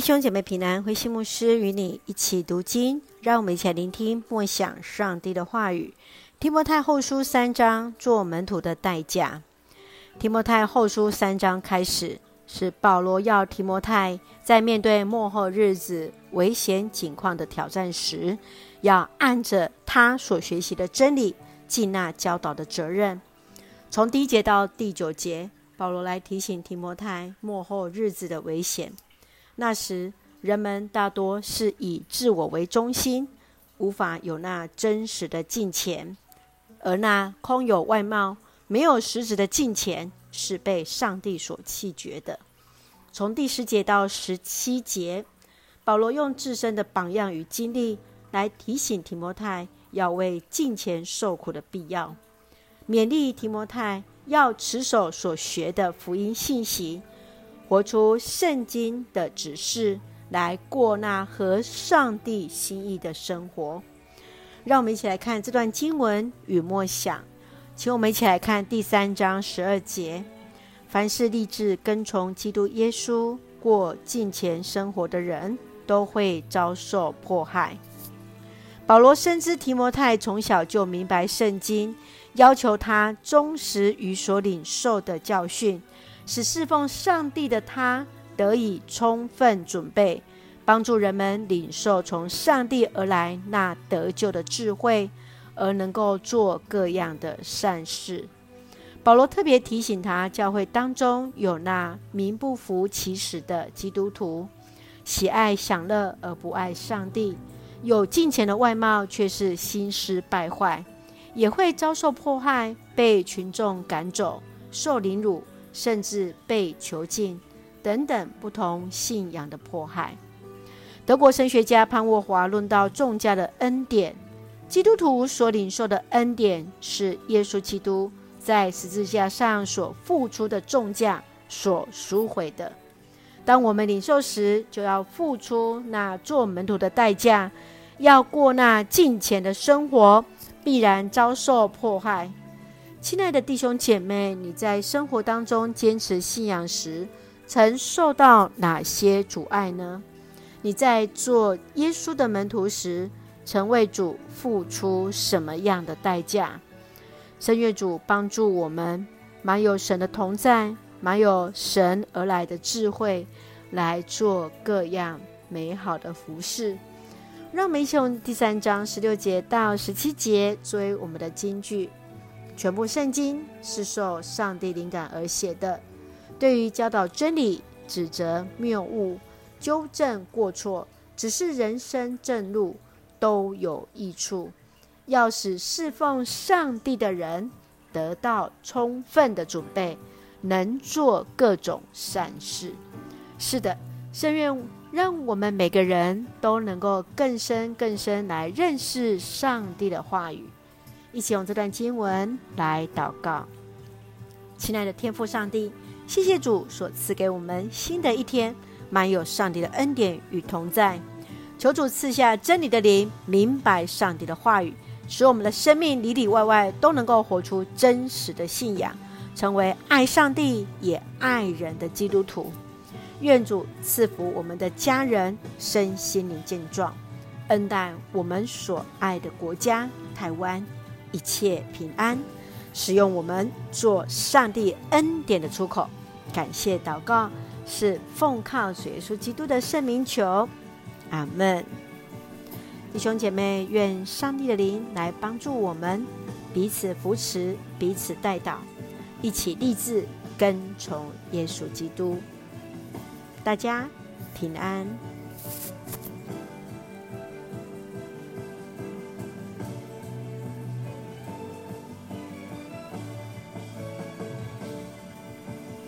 弟兄姐妹平安，慧馨牧师与你一起读经，让我们一起来聆听默想上帝的话语。提摩太后书三章，做门徒的代价。提摩太后书三章开始，是保罗要提摩太在面对末后日子危险境况的挑战时，要按着他所学习的真理，尽那教导的责任。从第一节到第九节，保罗来提醒提摩太幕后日子的危险。那时，人们大多是以自我为中心，无法有那真实的敬虔；而那空有外貌、没有实质的敬虔，是被上帝所弃绝的。从第十节到十七节，保罗用自身的榜样与经历来提醒提摩太要为敬虔受苦的必要，勉励提摩太要持守所学的福音信息。活出圣经的指示，来过那合上帝心意的生活。让我们一起来看这段经文与默想。请我们一起来看第三章十二节：凡是立志跟从基督耶稣过敬虔生活的人，都会遭受迫害。保罗深知提摩太从小就明白圣经，要求他忠实于所领受的教训。使侍奉上帝的他得以充分准备，帮助人们领受从上帝而来那得救的智慧，而能够做各样的善事。保罗特别提醒他，教会当中有那名不符其实的基督徒，喜爱享乐而不爱上帝，有金钱的外貌却是心思败坏，也会遭受迫害，被群众赶走，受凌辱。甚至被囚禁等等不同信仰的迫害。德国神学家潘沃华论到重价的恩典，基督徒所领受的恩典是耶稣基督在十字架上所付出的重价所赎回的。当我们领受时，就要付出那做门徒的代价，要过那敬虔的生活，必然遭受迫害。亲爱的弟兄姐妹，你在生活当中坚持信仰时，曾受到哪些阻碍呢？你在做耶稣的门徒时，曾为主付出什么样的代价？圣愿主帮助我们，满有神的同在，满有神而来的智慧，来做各样美好的服事。让我们一起用第三章十六节到十七节作为我们的金句。全部圣经是受上帝灵感而写的，对于教导真理、指责谬误、纠正过错、指示人生正路，都有益处，要使侍奉上帝的人得到充分的准备，能做各种善事。是的，圣愿让我们每个人都能够更深更深来认识上帝的话语。一起用这段经文来祷告，亲爱的天父上帝，谢谢主所赐给我们新的一天，满有上帝的恩典与同在。求主赐下真理的灵，明白上帝的话语，使我们的生命里里外外都能够活出真实的信仰，成为爱上帝也爱人的基督徒。愿主赐福我们的家人身心灵健壮，恩待我们所爱的国家台湾。一切平安，使用我们做上帝恩典的出口。感谢祷告，是奉靠主耶稣基督的圣名求，阿门。弟兄姐妹，愿上帝的灵来帮助我们，彼此扶持，彼此代祷，一起立志跟从耶稣基督。大家平安。